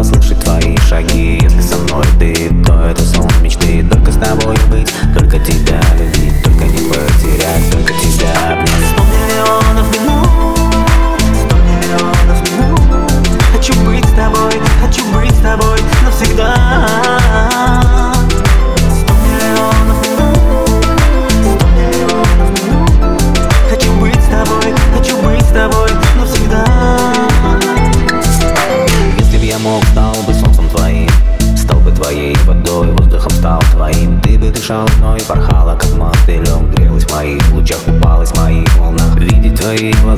слышать твои шаги. Если со мной ты, то это сон мечты. Только с тобой быть, твоей водой, воздухом стал твоим. Ты бы дышал мной, порхала как мотылем Грелась в моих лучах, купалась в моих волнах. Видеть твои глаза,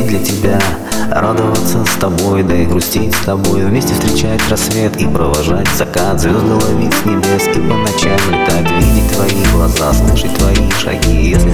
петь для тебя. Радоваться с тобой, да и грустить с тобой. Вместе встречать рассвет и провожать закат. Звезды ловить с небес и по ночам летать Видеть твои глаза, слышать твои шаги. Если